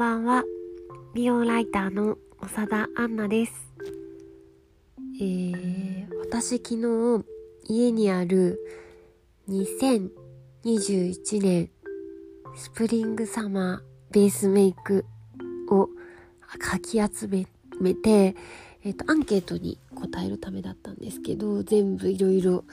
ばんは。美容ライターの長田杏奈です。えー、私昨日家にある2021年スプリングサマーベースメイクをかき集めて、えーと、アンケートに答えるためだったんですけど全部いろいろ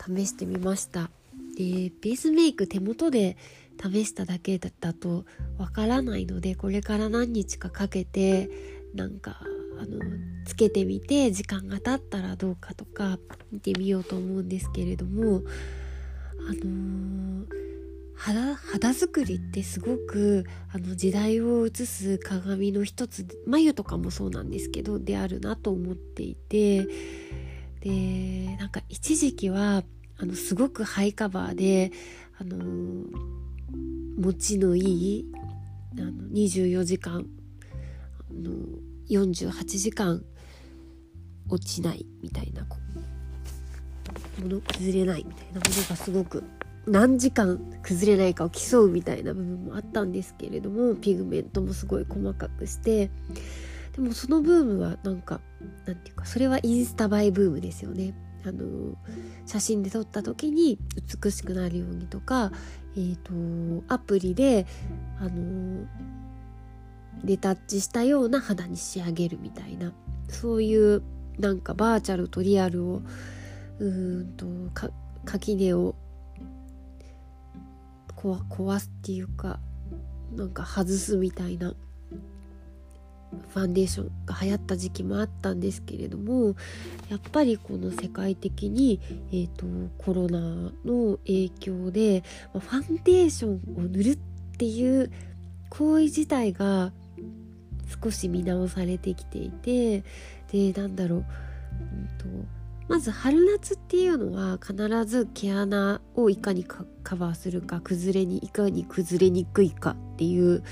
試してみました。でベースメイク手元で試しただけだったとわからないのでこれから何日かかけてなんかあのつけてみて時間が経ったらどうかとか見てみようと思うんですけれどもあのー、肌肌作りってすごくあの時代を映す鏡の一つ眉とかもそうなんですけどであるなと思っていてでなんか一時期はあのすごくハイカバーであの持ちのいいあの24時間あの48時間落ちないみたいなもの崩れないみたいなものがすごく何時間崩れないかを競うみたいな部分もあったんですけれどもピグメントもすごい細かくしてでもそのブームはなんかなんていうかそれはインスタ映えブームですよね。あの写真で撮った時に美しくなるようにとか、えーと、アプリであのレタッチしたような肌に仕上げるみたいなそういうなんかバーチャルとリアルをうんと垣根を壊すっていうかなんか外すみたいなファンデーションが流行った時期もあったんですけれどもやっぱりこの世界的に、えーと、コロナの影響でファンデーションを塗るっていう行為自体が少し見直されてきていてでなんだろう、うんと、まず春夏っていうのは必ず毛穴をいかにカバーするか崩れにいかに崩れにくいかっていう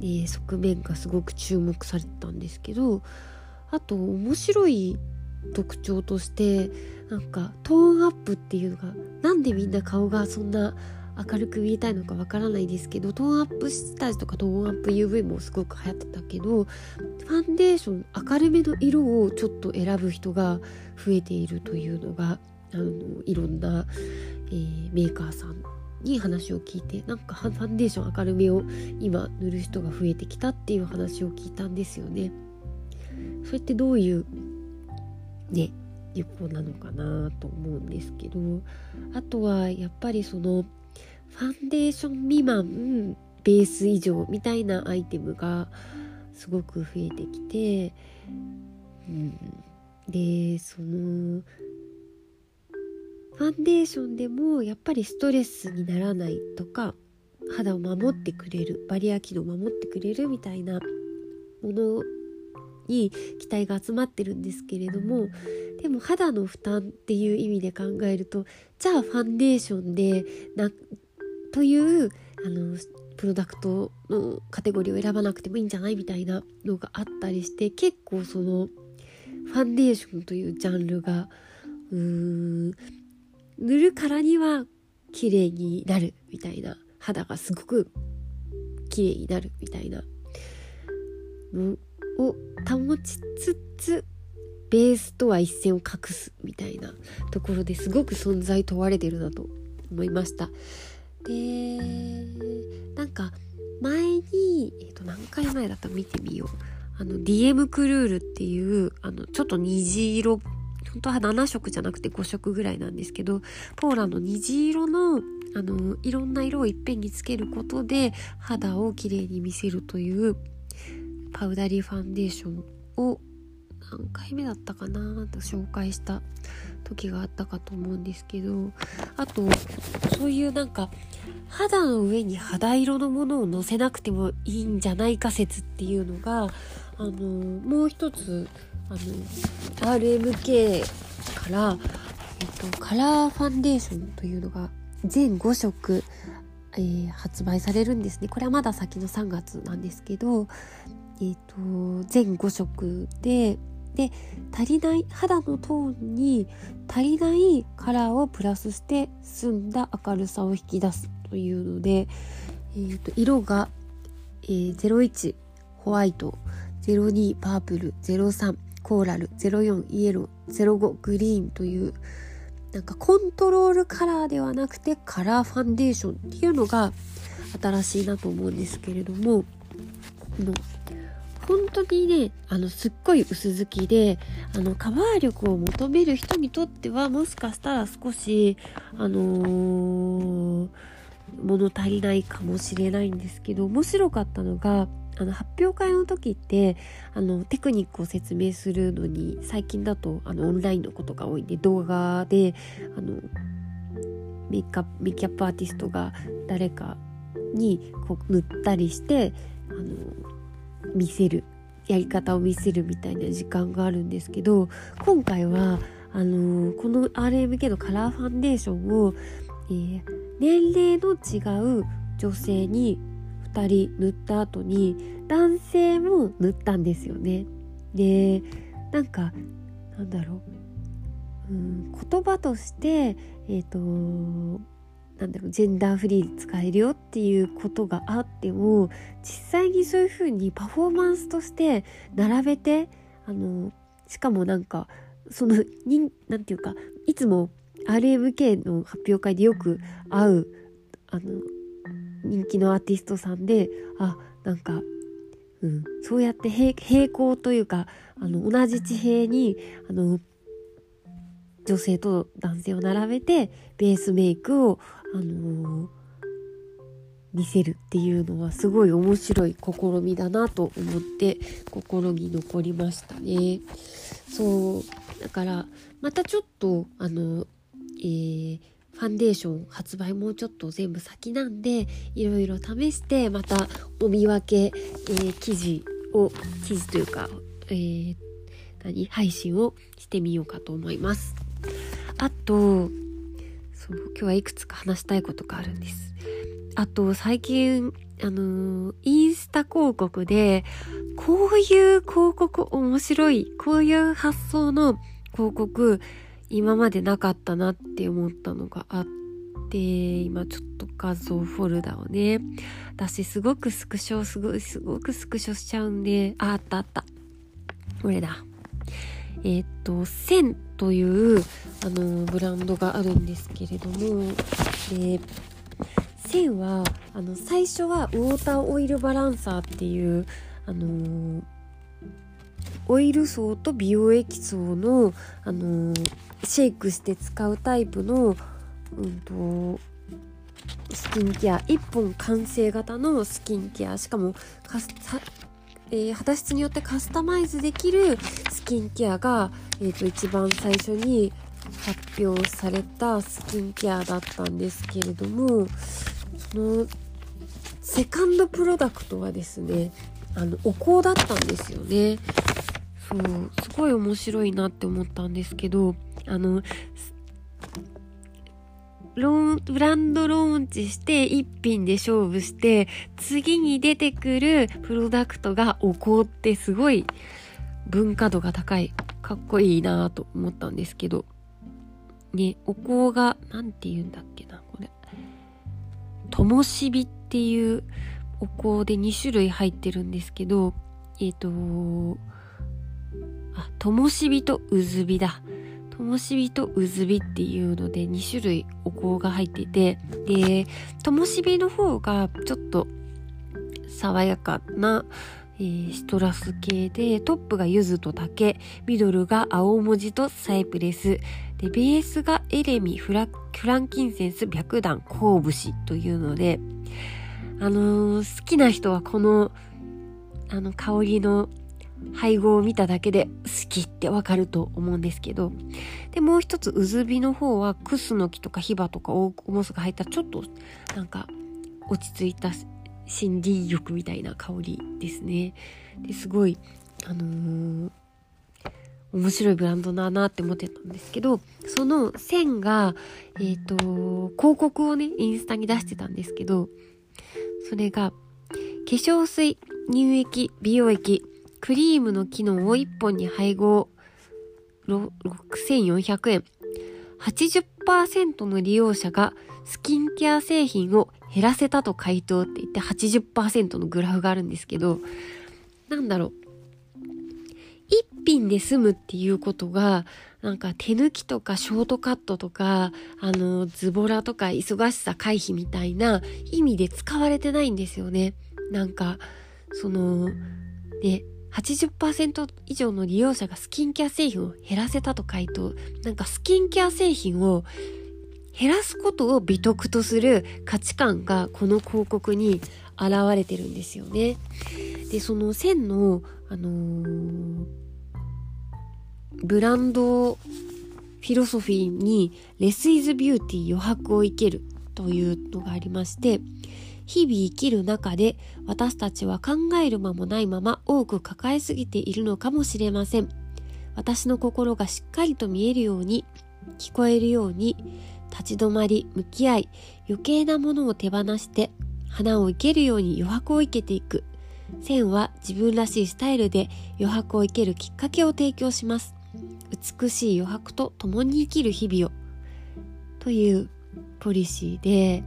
えー、側面がすごく注目されたんですけどあと面白い特徴としてなんかトーンアップっていうのがなんでみんな顔がそんな明るく見えたいのかわからないですけどトーンアップ下地とかトーンアップ UV もすごく流行ってたけどファンデーション明るめの色をちょっと選ぶ人が増えているというのがあのいろんな、えー、メーカーさんに話を聞いてなんかファンデーション明るめを今塗る人が増えてきたっていう話を聞いたんですよね。それってどういうね一歩なのかなと思うんですけどあとはやっぱりそのファンデーション未満ベース以上みたいなアイテムがすごく増えてきて、うん、でそのファンデーションでもやっぱりストレスにならないとか肌を守ってくれるバリア機能を守ってくれるみたいなものに期待が集まってるんですけれどもでも肌の負担っていう意味で考えるとじゃあファンデーションでなというあのプロダクトのカテゴリーを選ばなくてもいいんじゃないみたいなのがあったりして結構そのファンデーションというジャンルがうーん塗るからには綺麗になるみたいな肌がすごく綺麗になるみたいなのを保ちつつベースとは一線を画すみたいなところですごく存在問われてるなと思いました。でなんか前に、えー、と何回前だったら見てみようあの DM クルールっていうあのちょっと虹色っ本当は7色じゃなくて5色ぐらいなんですけどポーラの虹色のあのいろんな色をいっぺんにつけることで肌をきれいに見せるというパウダリーファンデーションを何回目だったかなと紹介した時があったかと思うんですけどあとそういうなんか肌の上に肌色のものをのせなくてもいいんじゃないか説っていうのがあのもう一つあの RMK から、えっと、カラーファンデーションというのが全5色、えー、発売されるんですねこれはまだ先の3月なんですけど、えっと、全5色でで足りない肌のトーンに足りないカラーをプラスして澄んだ明るさを引き出すというので、えーと、色がえー、01ホワイト02パープル03コーラル04イエロー05グリーンというなんかコントロールカラーではなくてカラーファンデーションっていうのが新しいなと思うんですけれどもこの本当にねあのすっごい薄付きであのカバー力を求める人にとってはもしかしたら少しあのー、物足りないかもしれないんですけど面白かったのがあの発表会の時ってあのテクニックを説明するのに最近だとあのオンラインのことが多いんで動画であのメイクアップメイキャップアーティストが誰かにこう塗ったりしてあの見せるやり方を見せるみたいな時間があるんですけど今回はあのこの RMK のカラーファンデーションを、えー、年齢の違う女性に2人塗った後に男性も塗ったんですよね。でなんかなんだろう、うん、言葉としてえっ、ー、となんだろうジェンダーフリー使えるよっていうことがあっても実際にそういうふうにパフォーマンスとして並べてあのしかもなんかそのになんていうかいつも RMK の発表会でよく会うあの人気のアーティストさんであなんか、うん、そうやって平行というかあの同じ地平にあの女性と男性を並べてベースメイクを、あのー、見せるっていうのはすごい面白い試みだなと思って心に残りましたね。そうだからまたちょっとあの、えー、ファンデーション発売もうちょっと全部先なんでいろいろ試してまたお見分け、えー、記事を記事というか、えー、何？配信をしてみようかと思います。あとそう今日はいくつか話したいことがあるんです。あと最近あのー、インスタ広告でこういう広告面白いこういう発想の広告今までなかったなって思ったのがあって今ちょっと画像フォルダをね私すごくスクショすごいすごくスクショしちゃうんでああったあった。これだ。えっ、とセンというあのブランドがあるんですけれどもでセンはあの最初はウォーターオイルバランサーっていうあのーオイル層と美容液層の、あのー、シェイクして使うタイプの、うんと、スキンケア1本完成型のスキンケア。しかもカスえー、肌質によってカスタマイズできるスキンケアが、えーと、一番最初に発表されたスキンケアだったんですけれどもそのセカンドプロダクトはですねあのお香だったんですよね。そうすごい面白いなって思ったんですけどあのローン、ブランドローンチして一品で勝負して次に出てくるプロダクトがお香ってすごい文化度が高いかっこいいなと思ったんですけどねお香が何て言うんだっけなこれともしびっていうお香で2種類入ってるんですけどえっ、ー、とあ、ともしびとうずびだ。ともしびとうずびっていうので2種類お香が入ってて、で、ともしびの方がちょっと爽やかな、えー、シトラス系で、トップが柚子と竹、ミドルが青文字とサイプレス、で、ベースがエレミ、フラフランキンセンス、白檀、鉱節というので、あのー、好きな人はこの、あの、香りの配合を見ただけで好きってわかると思うんですけどでもう一つうずびの方はクスノキとかヒバとかオモスが入ったちょっとなんか落ち着いた森林浴みたいな香りですね。ですごいあのー、面白いブランドだなって思ってたんですけどその線がえっ、ー、と広告をねインスタに出してたんですけどそれが化粧水乳液美容液クリームの機能を1本に配合6400円80%の利用者がスキンケア製品を減らせたと回答って言って80%のグラフがあるんですけど、なんだろう。一品で済むっていうことが、なんか手抜きとかショートカットとか、あの、ズボラとか忙しさ回避みたいな意味で使われてないんですよね。なんか、その、ね、80%以上の利用者がスキンケア製品を減らせたと回答。なんかスキンケア製品を減らすことを美徳とする価値観がこの広告に現れてるんですよね。で、その線の、あのー、ブランドフィロソフィーにレスイズビューティー余白を生けるというのがありまして、日々生きる中で私たちは考える間もないまま多く抱えすぎているのかもしれません。私の心がしっかりと見えるように、聞こえるように、立ち止まり、向き合い、余計なものを手放して、花を生けるように余白を生けていく。線は自分らしいスタイルで余白を生けるきっかけを提供します。美しい余白と共に生きる日々を。というポリシーで、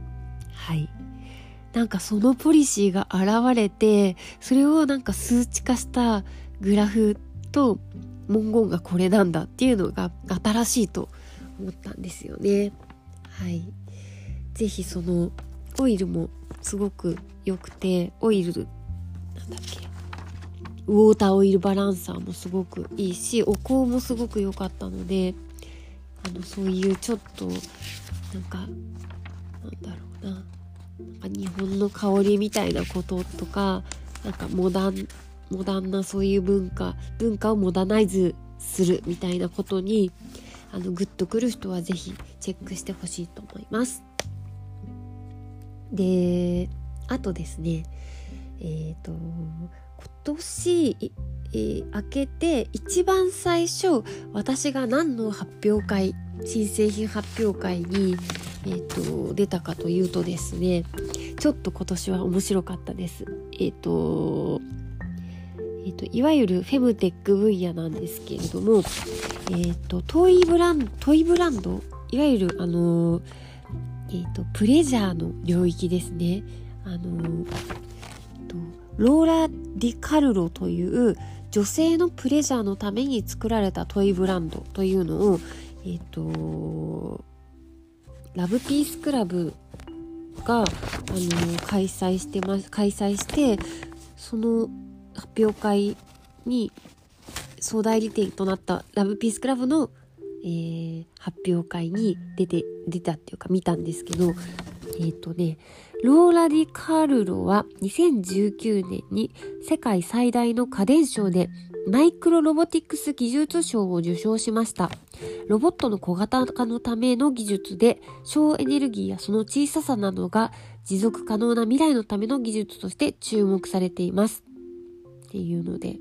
はい。なんかそのポリシーが現れて、それをなんか数値化したグラフと文言がこれなんだっていうのが新しいと思ったんですよね。はい。ぜひそのオイルもすごく良くて、オイル、なんだっけ、ウォーターオイルバランサーもすごくいいし、お香もすごく良かったので、あの、そういうちょっと、なんか、なんだろうな、日本の香りみたいなこととかなんかモダンモダンなそういう文化文化をモダナイズするみたいなことにあのグッとくる人は是非チェックしてほしいと思います。であとですねえっ、ー、と今年、えー、明けて一番最初私が何の発表会新製品発表会にえーと、出たかというとですねちょっと今年は面白かったです。えっ、ー、とえーと、いわゆるフェムテック分野なんですけれども、えーと、トイブラントイブランドいわゆるあのえーと、プレジャーの領域ですね。あのローラ・ディカルロという女性のプレジャーのために作られたトイブランドというのを、えっ、ー、とラブピースクラブが、あの開催してます開催してその発表会に総代理店となったラブピースクラブの、えー、発表会に出て出たっていうか見たんですけどえっ、ー、とねローラ・ディ・カールロは2019年に世界最大の家電賞でマイクロロボティクス技術賞を受賞しました。ロボットの小型化のための技術で省エネルギーやその小ささなどが持続可能な未来のための技術として注目されています。っていうので。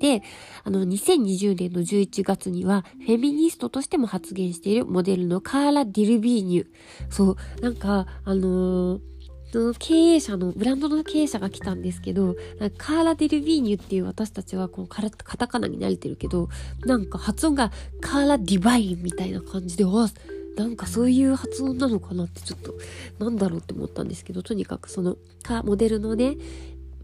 で、あの、2020年の11月には、フェミニストとしても発言しているモデルのカーラ・ディルビーニュ。そう、なんか、あのーその経営者の、ブランドの経営者が来たんですけど、カーラ・デルビーニュっていう私たちはこのカタカナに慣れてるけど、なんか発音がカーラ・ディバインみたいな感じで、わなんかそういう発音なのかなってちょっと、なんだろうって思ったんですけど、とにかくその、モデルのね、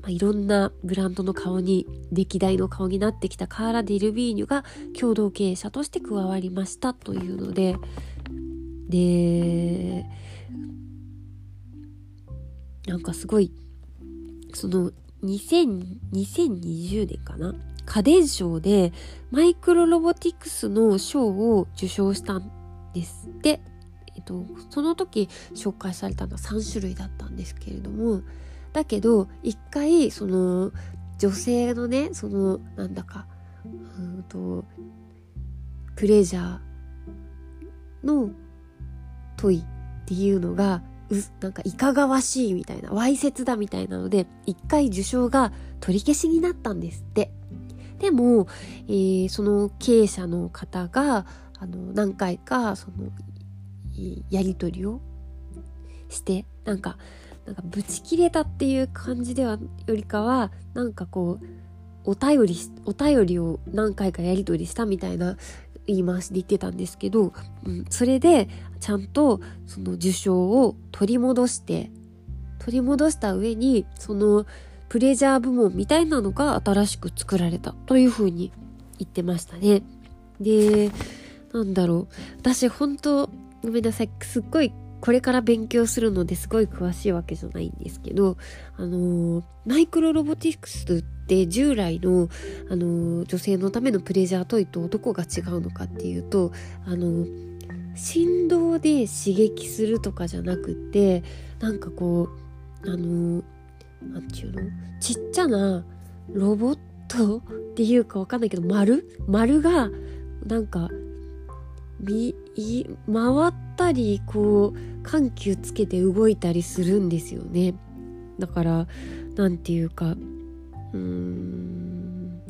まあ、いろんなブランドの顔に、歴代の顔になってきたカーラ・ディルビーニュが共同経営者として加わりましたというので、で、なんかすごい、その2000 2020年かな？家電賞でマイクロロボティクスの賞を受賞したんですって。えっと、その時紹介されたのは3種類だったんですけれども、だけど一回その女性のね、そのなんだか、うんと、プレジャーの問いっていうのがう、なんかいかがわしいみたいな、わいせつだみたいなので、一回受賞が取り消しになったんですって。でも、えー、その経営者の方が、あの、何回か、その、やりとりをして、なんか、なんか、ブチ切れたっていう感じでは、よりかは、なんかこう、お便り、お便りを何回かやり取りしたみたいな言い回しで言ってたんですけど、うん、それでちゃんとその受賞を取り戻して取り戻した上にそのプレジャー部門みたいなのが新しく作られたというふうに言ってましたね。で、なんだろう。私本当ごめんなさい。すっごいこれから勉強するのですごい詳しいわけじゃないんですけど、あのマイクロロボティクスって従来の、あの女性のためのプレジャートイとどこが違うのかっていうと、あの振動で刺激するとかじゃなくて、なんかこう、あのなんていうの？ちっちゃなロボットっていうかわかんないけど丸？丸がなんか回ってたりこう緩急つけて動いたりするんですよね。だからなんていうかうーん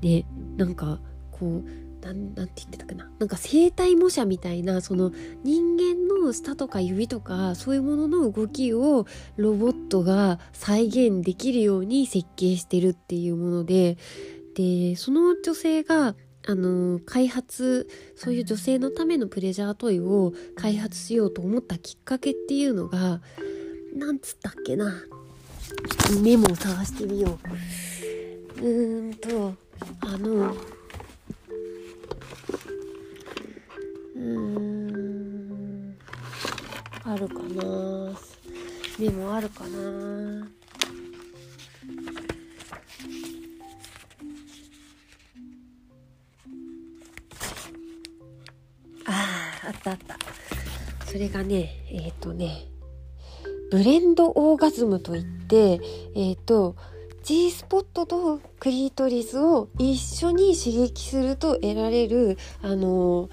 ねなんかこうなんなんて言ってたかな。なんか生体模写みたいなその人間の舌とか指とかそういうものの動きをロボットが再現できるように設計してるっていうものででその女性があの開発そういう女性のためのプレジャートイを開発しようと思ったきっかけっていうのがなんつったっけな。ちょっとメモを探してみよう。うーんとあのうーんあるかな。メモあるかな。あああったあった。それがねえっ、ー、とねブレンドオーガズムといってえっ、ー、と G スポットとクリトリスを一緒に刺激すると得られるあの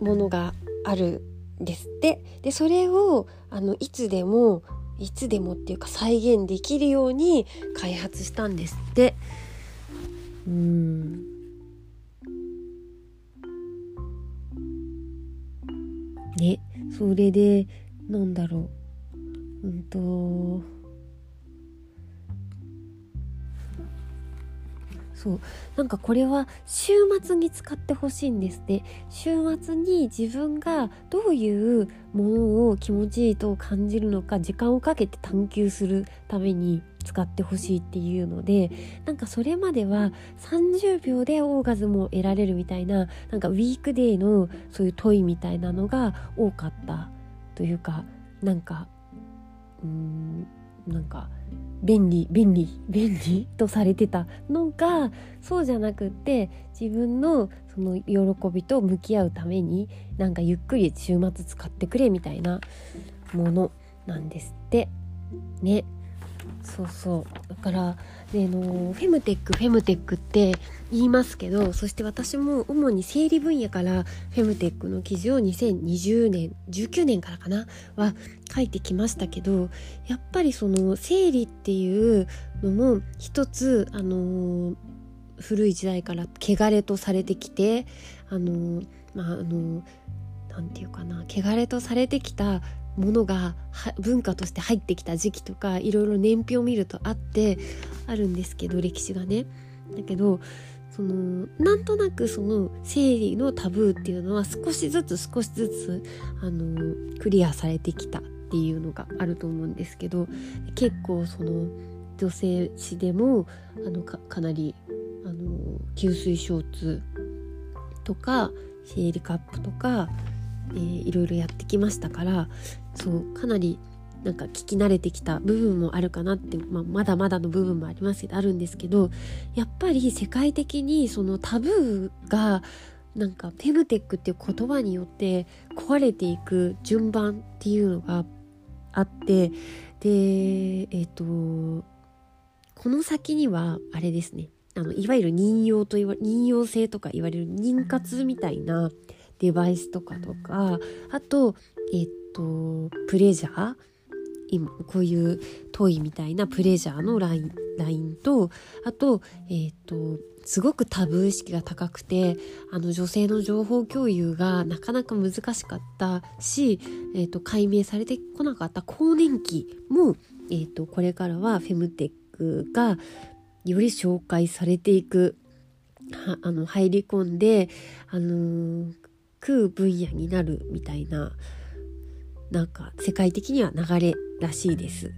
ものがあるんですって。でそれをあのいつでもいつでもっていうか再現できるように開発したんですって。うん。それでなんだろう。うんとそう。なんかこれは週末に使ってほしいんですって。週末に自分がどういうものを気持ちいいと感じるのか時間をかけて探求するために使ってほしいっていうのでなんかそれまでは30秒でオーガズムを得られるみたいななんかウィークデーのそういう問いみたいなのが多かったというかなんかうーんなんか便利便利便利とされてたのがそうじゃなくって自分のその喜びと向き合うためになんかゆっくり週末使ってくれみたいなものなんですって。ね。そうそう。だからでのフェムテックフェムテックって言いますけどそして私も主に生理分野からフェムテックの記事を2020年19年からかなは書いてきましたけどやっぱりその生理っていうのも一つあの古い時代から汚れとされてきてあのまああのなんていうかな汚れとされてきたものが文化として入ってきた時期とかいろいろ年表を見るとあってあるんですけど歴史がね。だけどそのなんとなくその生理のタブーっていうのは少しずつ少しずつあのクリアされてきたっていうのがあると思うんですけど結構その女性誌でもあのかなりあの吸水ショーツとか生理カップとかえー、いろいろやってきましたからそうかなりなんか聞き慣れてきた部分もあるかなって、まあ、まだまだの部分もありますあるんですけどやっぱり世界的にそのタブーがなんかフェムテックっていう言葉によって壊れていく順番っていうのがあってでえっ、ー、とこの先にはあれですね。あのいわゆる人用と言わ人用性とか言われる妊活みたいなデバイスとかとかあとえっとプレジャー今こういうトイみたいなプレジャーのラインラインとあとえっとすごくタブー意識が高くてあの女性の情報共有がなかなか難しかったし、えーと、解明されてこなかった更年期も、えーとこれからはフェムテックがより紹介されていくはあの入り込んで、あのー、食う分野になるみたいななんか世界的には流れらしいです。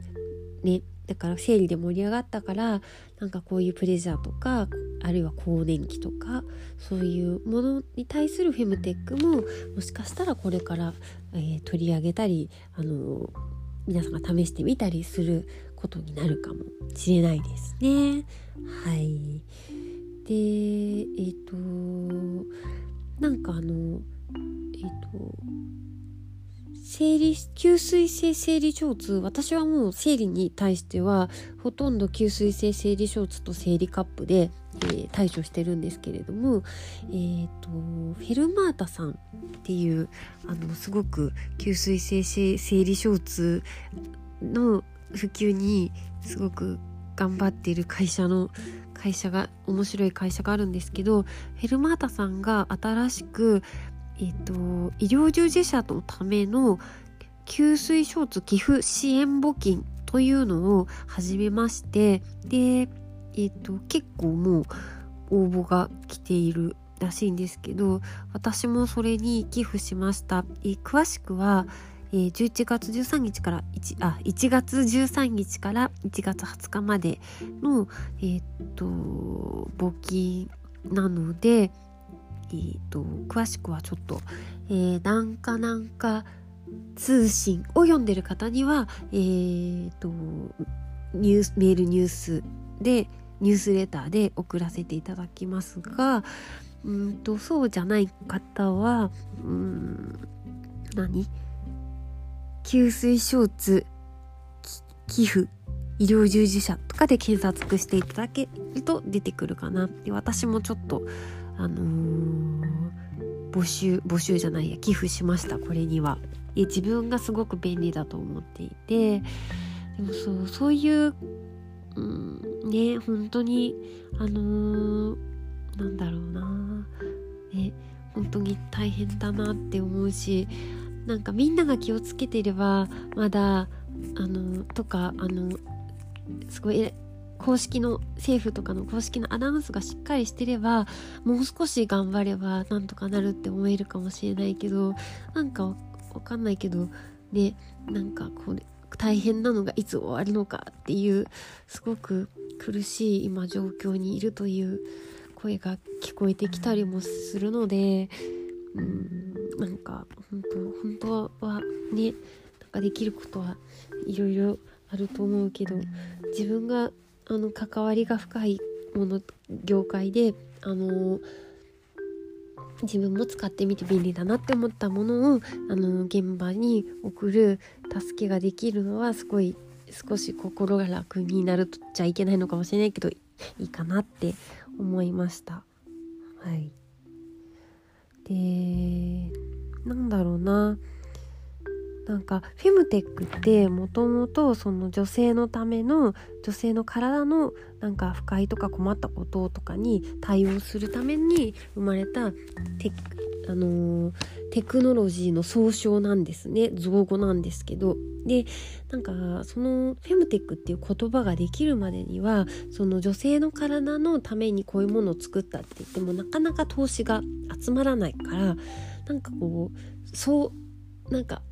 ね、だから生理で盛り上がったからなんかこういうプレジャーとかあるいは更年期とかそういうものに対するフェムテックももしかしたらこれから、えー、取り上げたりあの皆さんが試してみたりすることになるかもしれないですね。はい。でえっ、ー、となんかあのえっ、ー、と生理吸水性生理ショーツ私はもう生理に対してはほとんど吸水性生理ショーツと生理カップで、えー、対処してるんですけれども、えーと、フェルマータさんっていうあのすごく吸水性生理ショーツの普及にすごく頑張っている会社の会社が面白い会社があるんですけどフェルマータさんが新しくえっ、と、医療従事者のための給水ショーツ寄付支援募金というのを始めましてで、えっ、と、結構もう応募が来ているらしいんですけど私もそれに寄付しました。え詳しくはえー、11月13日から1あ1月13日から1月20日までの、えー、っと募金なので、えーと、詳しくはちょっと、えー、なんかなんか通信を読んでる方には、えーと、ニュースメールニュースでニュースレターで送らせていただきますがうんとそうじゃない方はうん何？給水ショーツ寄付医療従事者とかで検索していただけると出てくるかな。で私もちょっとあのー、募集募集じゃないや寄付しましたこれには。で自分がすごく便利だと思っていて。でもそうそういう、うん、ね本当にあのー、なんだろうな。ね本当に大変だなって思うしなんかみんなが気をつけていればまだあのとかあのすごい公式の政府とかの公式のアナウンスがしっかりしてればもう少し頑張ればなんとかなるって思えるかもしれないけどなんかわかんないけどねなんかこう大変なのがいつ終わるのかっていうすごく苦しい今状況にいるという声が聞こえてきたりもするのでうん。なんか本当本当はねなんかできることはいろいろあると思うけど自分があの関わりが深いもの業界であの自分も使ってみて便利だなって思ったものをあの現場に送る助けができるのはすごい少し心が楽になるとちゃいけないのかもしれないけどいいかなって思いました。はい、でなんだろうな。なんかフェムテックってもともとその女性のための女性の体のなんか不快とか困ったこととかに対応するために生まれたテ,、あのー、テクノロジーの総称なんですね。造語なんですけど。でなんかそのフェムテックっていう言葉ができるまでにはその女性の体のためにこういうものを作ったって言ってもなかなか投資が集まらないからなんかこうそうなんか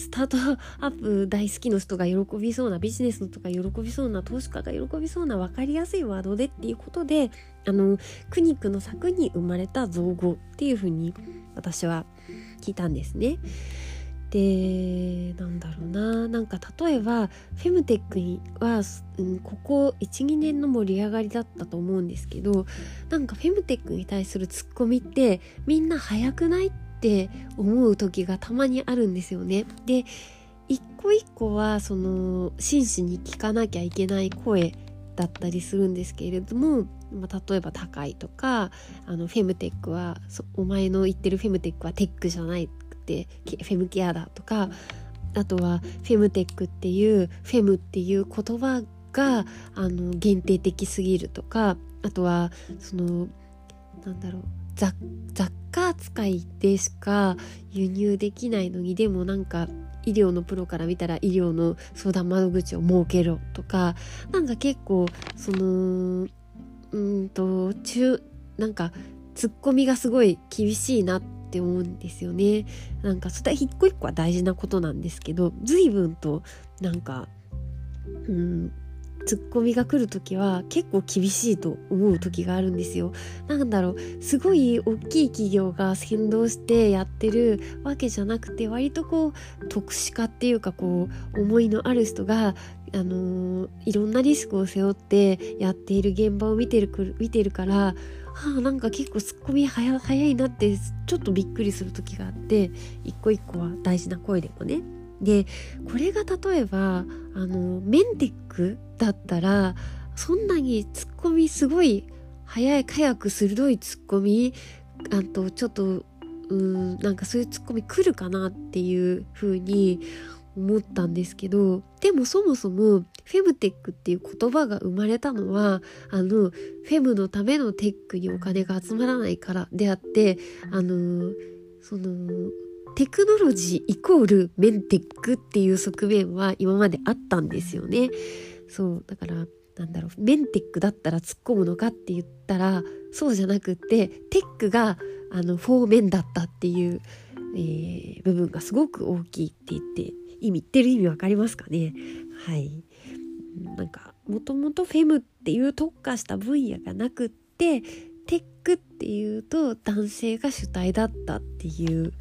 スタートアップ大好きの人が喜びそうなビジネスの人が喜びそうな投資家が喜びそうな分かりやすいワードでっていうことであの苦肉の策に生まれた造語っていうふうに私は聞いたんですね。でなんだろうななんか例えばフェムテックは、うん、ここ12年の盛り上がりだったと思うんですけどなんかフェムテックに対するツッコミってみんな早くないってって思う時がたまにあるんですよね。で一個一個はその真摯に聞かなきゃいけない声だったりするんですけれども、まあ、例えば高いとかあのフェムテックはお前の言ってるフェムテックはテックじゃないくてフェムケアだとかあとはフェムテックっていうフェムっていう言葉があの限定的すぎるとかあとはそのなんだろう雑貨扱いでしか輸入できないのにでもなんか医療のプロから見たら医療の相談窓口を設けろとかなんか結構そのうんと中なんかツッコミがすごい厳しいなって思うんですよね。なんかそれは一個一個は大事なことなんですけど随分となんかうんツッコミが来る時は結構厳しいと思う時があるんですよ。なんだろうすごい大きい企業が先導してやってるわけじゃなくて割とこう特殊化っていうかこう思いのある人があのー、いろんなリスクを背負ってやっている現場を見てる見てるからはあなんか結構ツッコミ早いなってちょっとびっくりする時があって一個一個は大事な声でもね。でこれが例えばあのメンテックだったらそんなにツッコミすごい早い早く鋭いツッコミあとちょっとうんなんかそういうツッコミ来るかなっていう風に思ったんですけどでもそもそもフェムテックっていう言葉が生まれたのはあのフェムのためのテックにお金が集まらないからであってあのそのテクノロジーイコールメンテックっていう側面は今まであったんですよね。そうだからなんだろうメンテックだったら突っ込むのかって言ったらそうじゃなくってテックがあのフォーメンだったっていう、えー、部分がすごく大きいって言って意味言ってる意味わかりますかね？はいなんかもともとフェムっていう特化した分野がなくってテックっていうと男性が主体だったっていう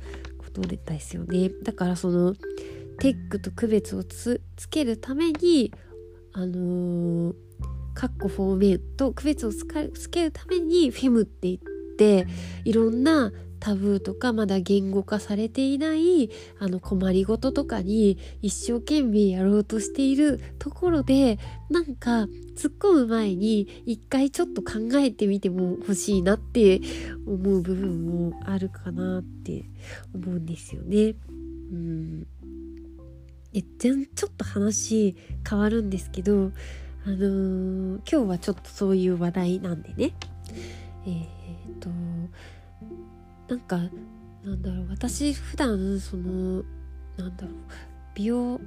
ことですよ。ねだからそのテックと区別をつけるためにあのー、カッコフォーメンと区別をつけるためにフェムって言っていろんなタブーとかまだ言語化されていないあの困りごととかに一生懸命やろうとしているところでなんか突っ込む前に一回ちょっと考えてみても欲しいなって思う部分もあるかなって思うんですよね。うんえ全ちょっと話変わるんですけどあのー、今日はちょっとそういう話題なんでねえー、っとなんかなんだろう私普段そのなんだろう美容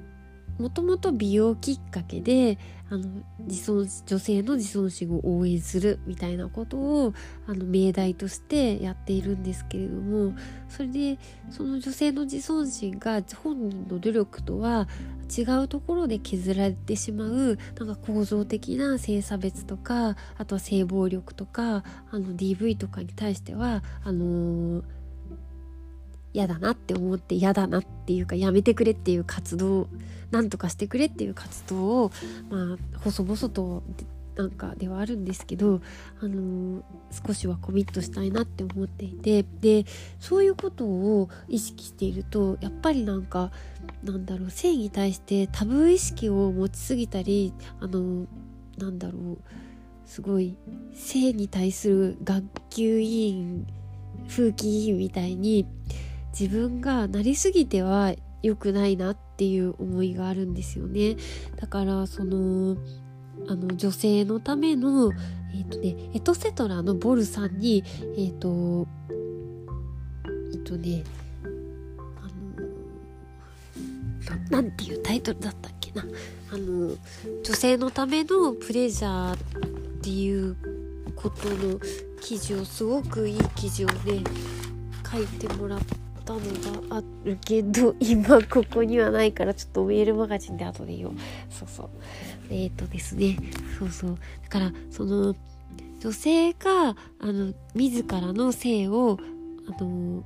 もともと美容きっかけであの自尊女性の自尊心を応援するみたいなことをあの命題としてやっているんですけれどもそれでその女性の自尊心が本人の努力とは違うところで削られてしまうなんか構造的な性差別とかあとは性暴力とかあの DV とかに対してはあのー嫌だなって思って嫌だなっていうかやめてくれっていう活動なんとかしてくれっていう活動をまあ細々となんかではあるんですけど、あのー、少しはコミットしたいなって思っていてでそういうことを意識しているとやっぱりなんかなんだろう性に対してタブー意識を持ちすぎたりあのー、なんだろうすごい性に対する学級委員風紀委員みたいに自分がなりすぎては良くないなっていう思いがあるんですよね。だからそのあの女性のためのえっ、ー、とねエトセトラのボルさんにえっ、ー、とえっ、ー、とねあのなんていうタイトルだったっけな。あの女性のためのプレジャーっていうことの記事をすごくいい記事をね書いてもらってたのがあるけど今ここにはないからちょっとメールマガジンで後で言おう。そうそう。えっ、ー、とですね。そうそう。だからその女性があの自らの性をあの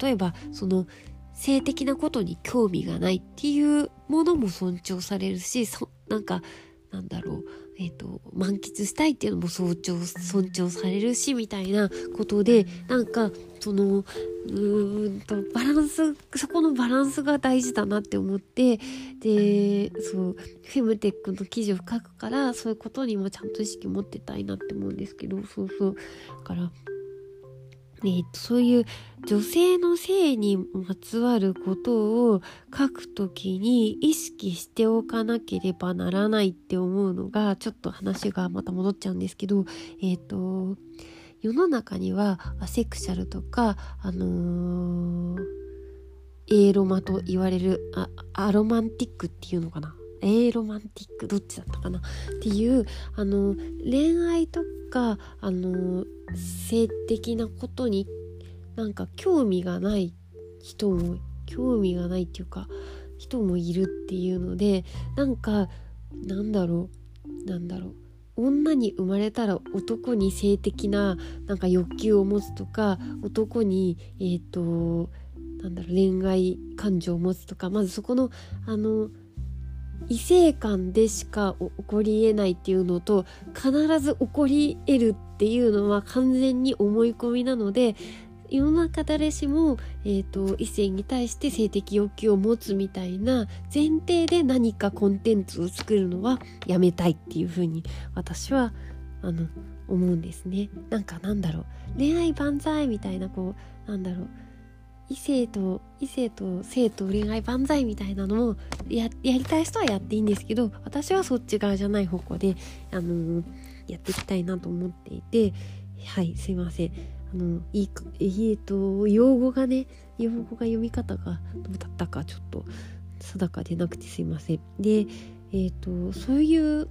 例えばその性的なことに興味がないっていうものも尊重されるしそなんかなんだろう。えーと、満喫したいっていうのも尊重尊重されるしみたいなことでなんかそのうーんとバランスそこのバランスが大事だなって思ってでそうフェムテックの記事を書くからそういうことにもちゃんと意識持ってたいなって思うんですけどそうそう。だからえ、そういう女性の性にまつわることを書くときに意識しておかなければならないって思うのがちょっと話がまた戻っちゃうんですけどえっ、ー、と世の中にはアセクシャルとかあのー、エーロマと言われるあアロマンティックっていうのかな。エロマンティックどっちだったかな？っていうあの恋愛とかあの性的なことになんか興味がない人も興味がないっていうか人もいるっていうのでなんかなんだろう？なんだろう？女に生まれたら男に性的ななんか欲求を持つとか男にえっ、ー、となんだろう恋愛感情を持つとかまずそこのあの異性間でしか起こりえないっていうのと必ず起こり得るっていうのは完全に思い込みなので世の中誰しも、えーと、異性に対して性的欲求を持つみたいな前提で何かコンテンツを作るのはやめたいっていうふうに私はあの思うんですね。なんかなんだろう恋愛万歳みたいなこうなんだろう異性と異性と性と恋愛万歳みたいなのもややりたい人はやっていいんですけど私はそっち側じゃない方向で、あのー、やっていきたいなと思っていてはいすいませんあのいいえー、と用語がね用語が読み方がどうだったかちょっと定かでなくてすいません。でえっ、ー、とそういう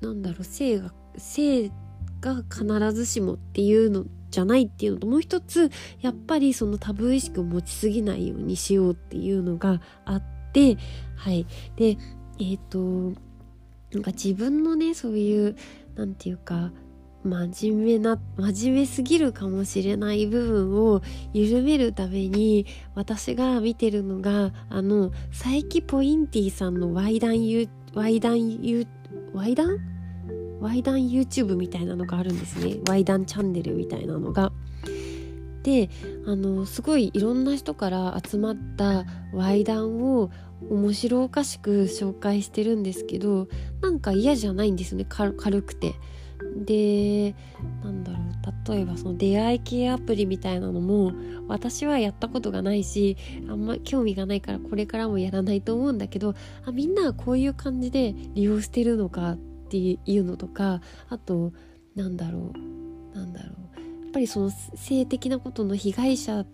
なんだろう性が性が必ずしもっていうのじゃないっていうのともう一つやっぱりそのタブー意識を持ちすぎないようにしようっていうのがあってはい。でえっ、ー、となんか自分のねそういうなんていうか真面目な真面目すぎるかもしれない部分を緩めるために私が見てるのがあの佐伯ポインティさんのワイダンユワイダンユワイダン？ワイダン YouTube みたいなのがあるんですねワイダンチャンネルみたいなのが。であのすごいいろんな人から集まったワイダンを面白おかしく紹介してるんですけどなんか嫌じゃないんですよね軽くて。でなんだろう例えばその出会い系アプリみたいなのも私はやったことがないしあんま興味がないからこれからもやらないと思うんだけどあみんなこういう感じで利用してるのかっていうのとかあとなんだろうなんだろう。やっぱりその性的なことの被害者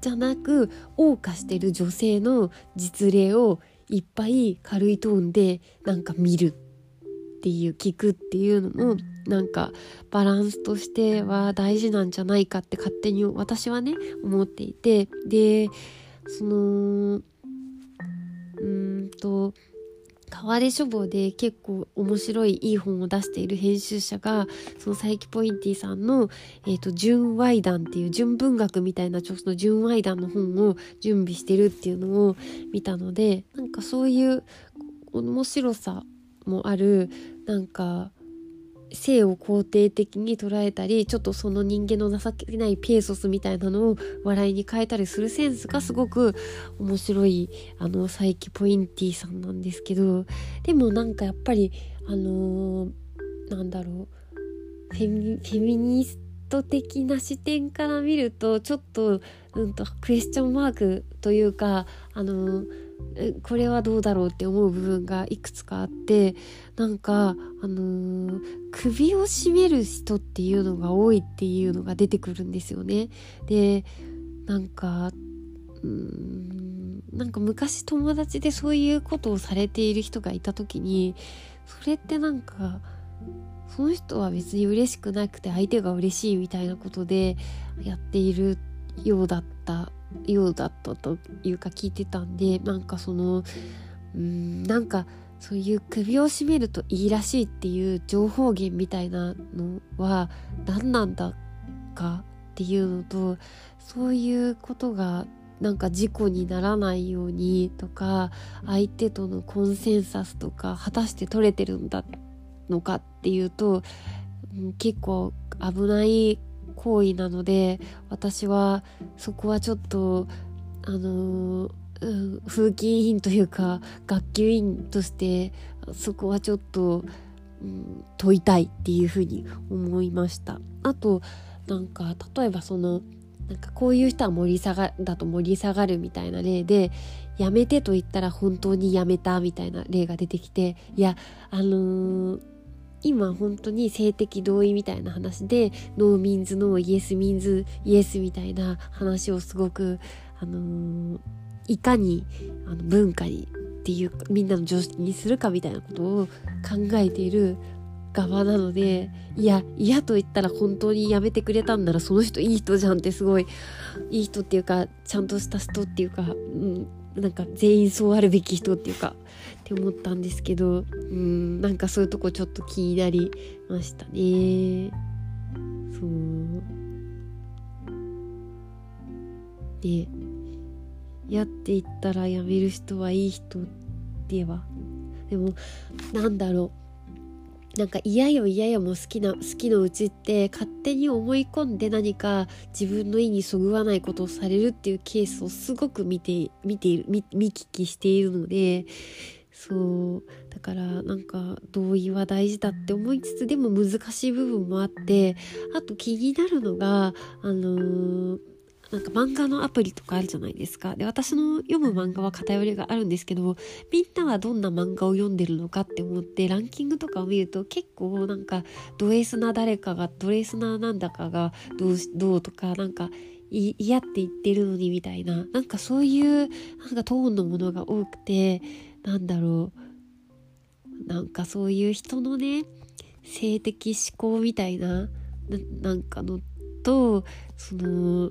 じゃなく謳歌してる女性の実例をいっぱい軽いトーンでなんか見るっていう聞くっていうのもなんかバランスとしては大事なんじゃないかって勝手に私はね思っていて。でそのうんと川出書房で結構面白いいい本を出している編集者がその佐伯ポインティさんの「えーと、純愛談」っていう純文学みたいなちょっと純愛談の本を準備してるっていうのを見たのでなんかそういう面白さもあるなんか性を肯定的に捉えたりちょっとその人間の情けないペーソスみたいなのを笑いに変えたりするセンスがすごく面白いあの佐伯ポインティさんなんですけどでもなんかやっぱりあのー、なんだろうフェミニスト的な視点から見るとちょっと,、うんとクエスチョンマークというかあのーこれはどうだろうって思う部分がいくつかあってなんかあのー、首を絞める人っていうのが多いっていうのが出てくるんですよね。でなんかうんなんか昔友達でそういうことをされている人がいた時にそれってなんかその人は別に嬉しくなくて相手が嬉しいみたいなことでやっているようだったようだったというか聞いてたんでなんかそのうんなんかそういう首を絞めるといいらしいっていう情報源みたいなのは何なんだかっていうのとそういうことがなんか事故にならないようにとか相手とのコンセンサスとか果たして取れてるんだのかっていうと結構危ない行為なので私はそこはちょっとあのー、うん、風紀委員というか学級委員としてそこはちょっと、うん、問いたいっていうふうに思いました。あとなんか例えばそのなんかこういう人は盛り下がだと盛り下がるみたいな例でやめてと言ったら本当にやめたみたいな例が出てきていやあのー今本当に性的同意みたいな話で No means no yes means yes みたいな話をすごく、あのー、いかにあの文化にっていうかみんなの常識にするかみたいなことを考えている側なのでいや嫌と言ったら本当にやめてくれたんならその人いい人じゃんってすごいいい人っていうかちゃんとした人っていうか、うん、なんか全員そうあるべき人っていうかって思ったんですけどうんなんかそういうとこちょっと気になりましたね。そう。でやっていったらやめる人はいい人では？でもなんだろう。なんか嫌よ嫌よも好きな好きのうちって勝手に思い込んで何か自分の意にそぐわないことをされるっていうケースをすごく見て見ている見聞きしているのでそうだからなんか同意は大事だって思いつつでも難しい部分もあってあと気になるのがあのーなんか漫画のアプリとかあるじゃないですか。で、私の読む漫画は偏りがあるんですけど、みんなはどんな漫画を読んでるのかって思って、ランキングとかを見ると結構なんか、ド S な誰かが、ド S ななんだかがどうどうとか、なんか、嫌って言ってるのにみたいな、なんかそういう、なんかトーンのものが多くて、なんだろう。なんかそういう人のね、性的思考みたいな、ななんかのと、その、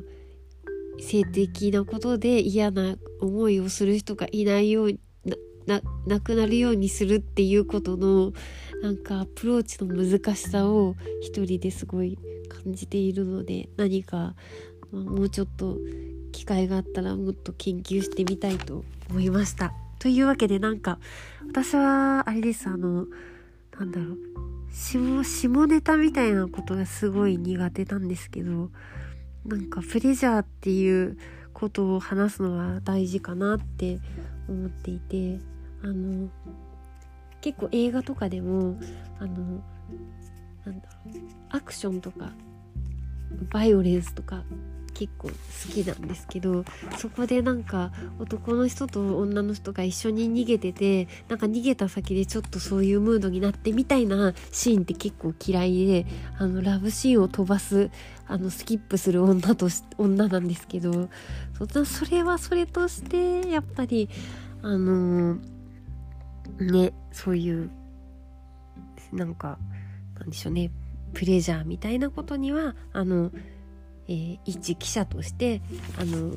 性的なことで嫌な思いをする人がいないようにななくなるようにするっていうことのなんかアプローチの難しさを一人ですごい感じているので何か、まあ、もうちょっと機会があったらもっと研究してみたいと思いました。というわけでなんか私はあれですあのなんだろう下下ネタみたいなことがすごい苦手なんですけどなんかプレジャーっていうことを話すのは大事かなって思っていてあの結構映画とかでもあのなんだろうアクションとかバイオレンスとか結構好きなんですけどそこでなんか男の人と女の人が一緒に逃げててなんか逃げた先でちょっとそういうムードになってみたいなシーンって結構嫌いであのラブシーンを飛ばすあのスキップする女と女なんですけどそれはそれとしてやっぱりあのー、ねそういうなんかなんでしょうねプレジャーみたいなことにはあのえー、一記者としてあの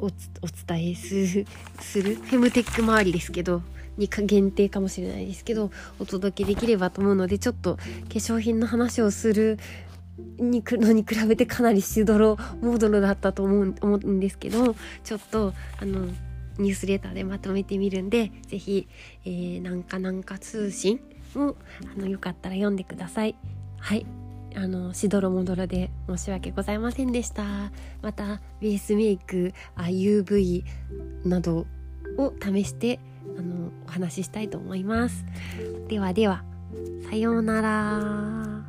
お伝えするするフェムテック周りですけどに限定かもしれないですけどお届けできればと思うのでちょっと化粧品の話をするにのに比べてかなりしどろモードのだったと思う思うんですけどちょっとあのニュースレターでまとめてみるんで是非、えー、なんかなんか通信をあのよかったら読んでください。はいあのしどろもどろで申し訳ございませんでした。またベースメイクあ UV などを試してあのお話ししたいと思います。ではではさようなら。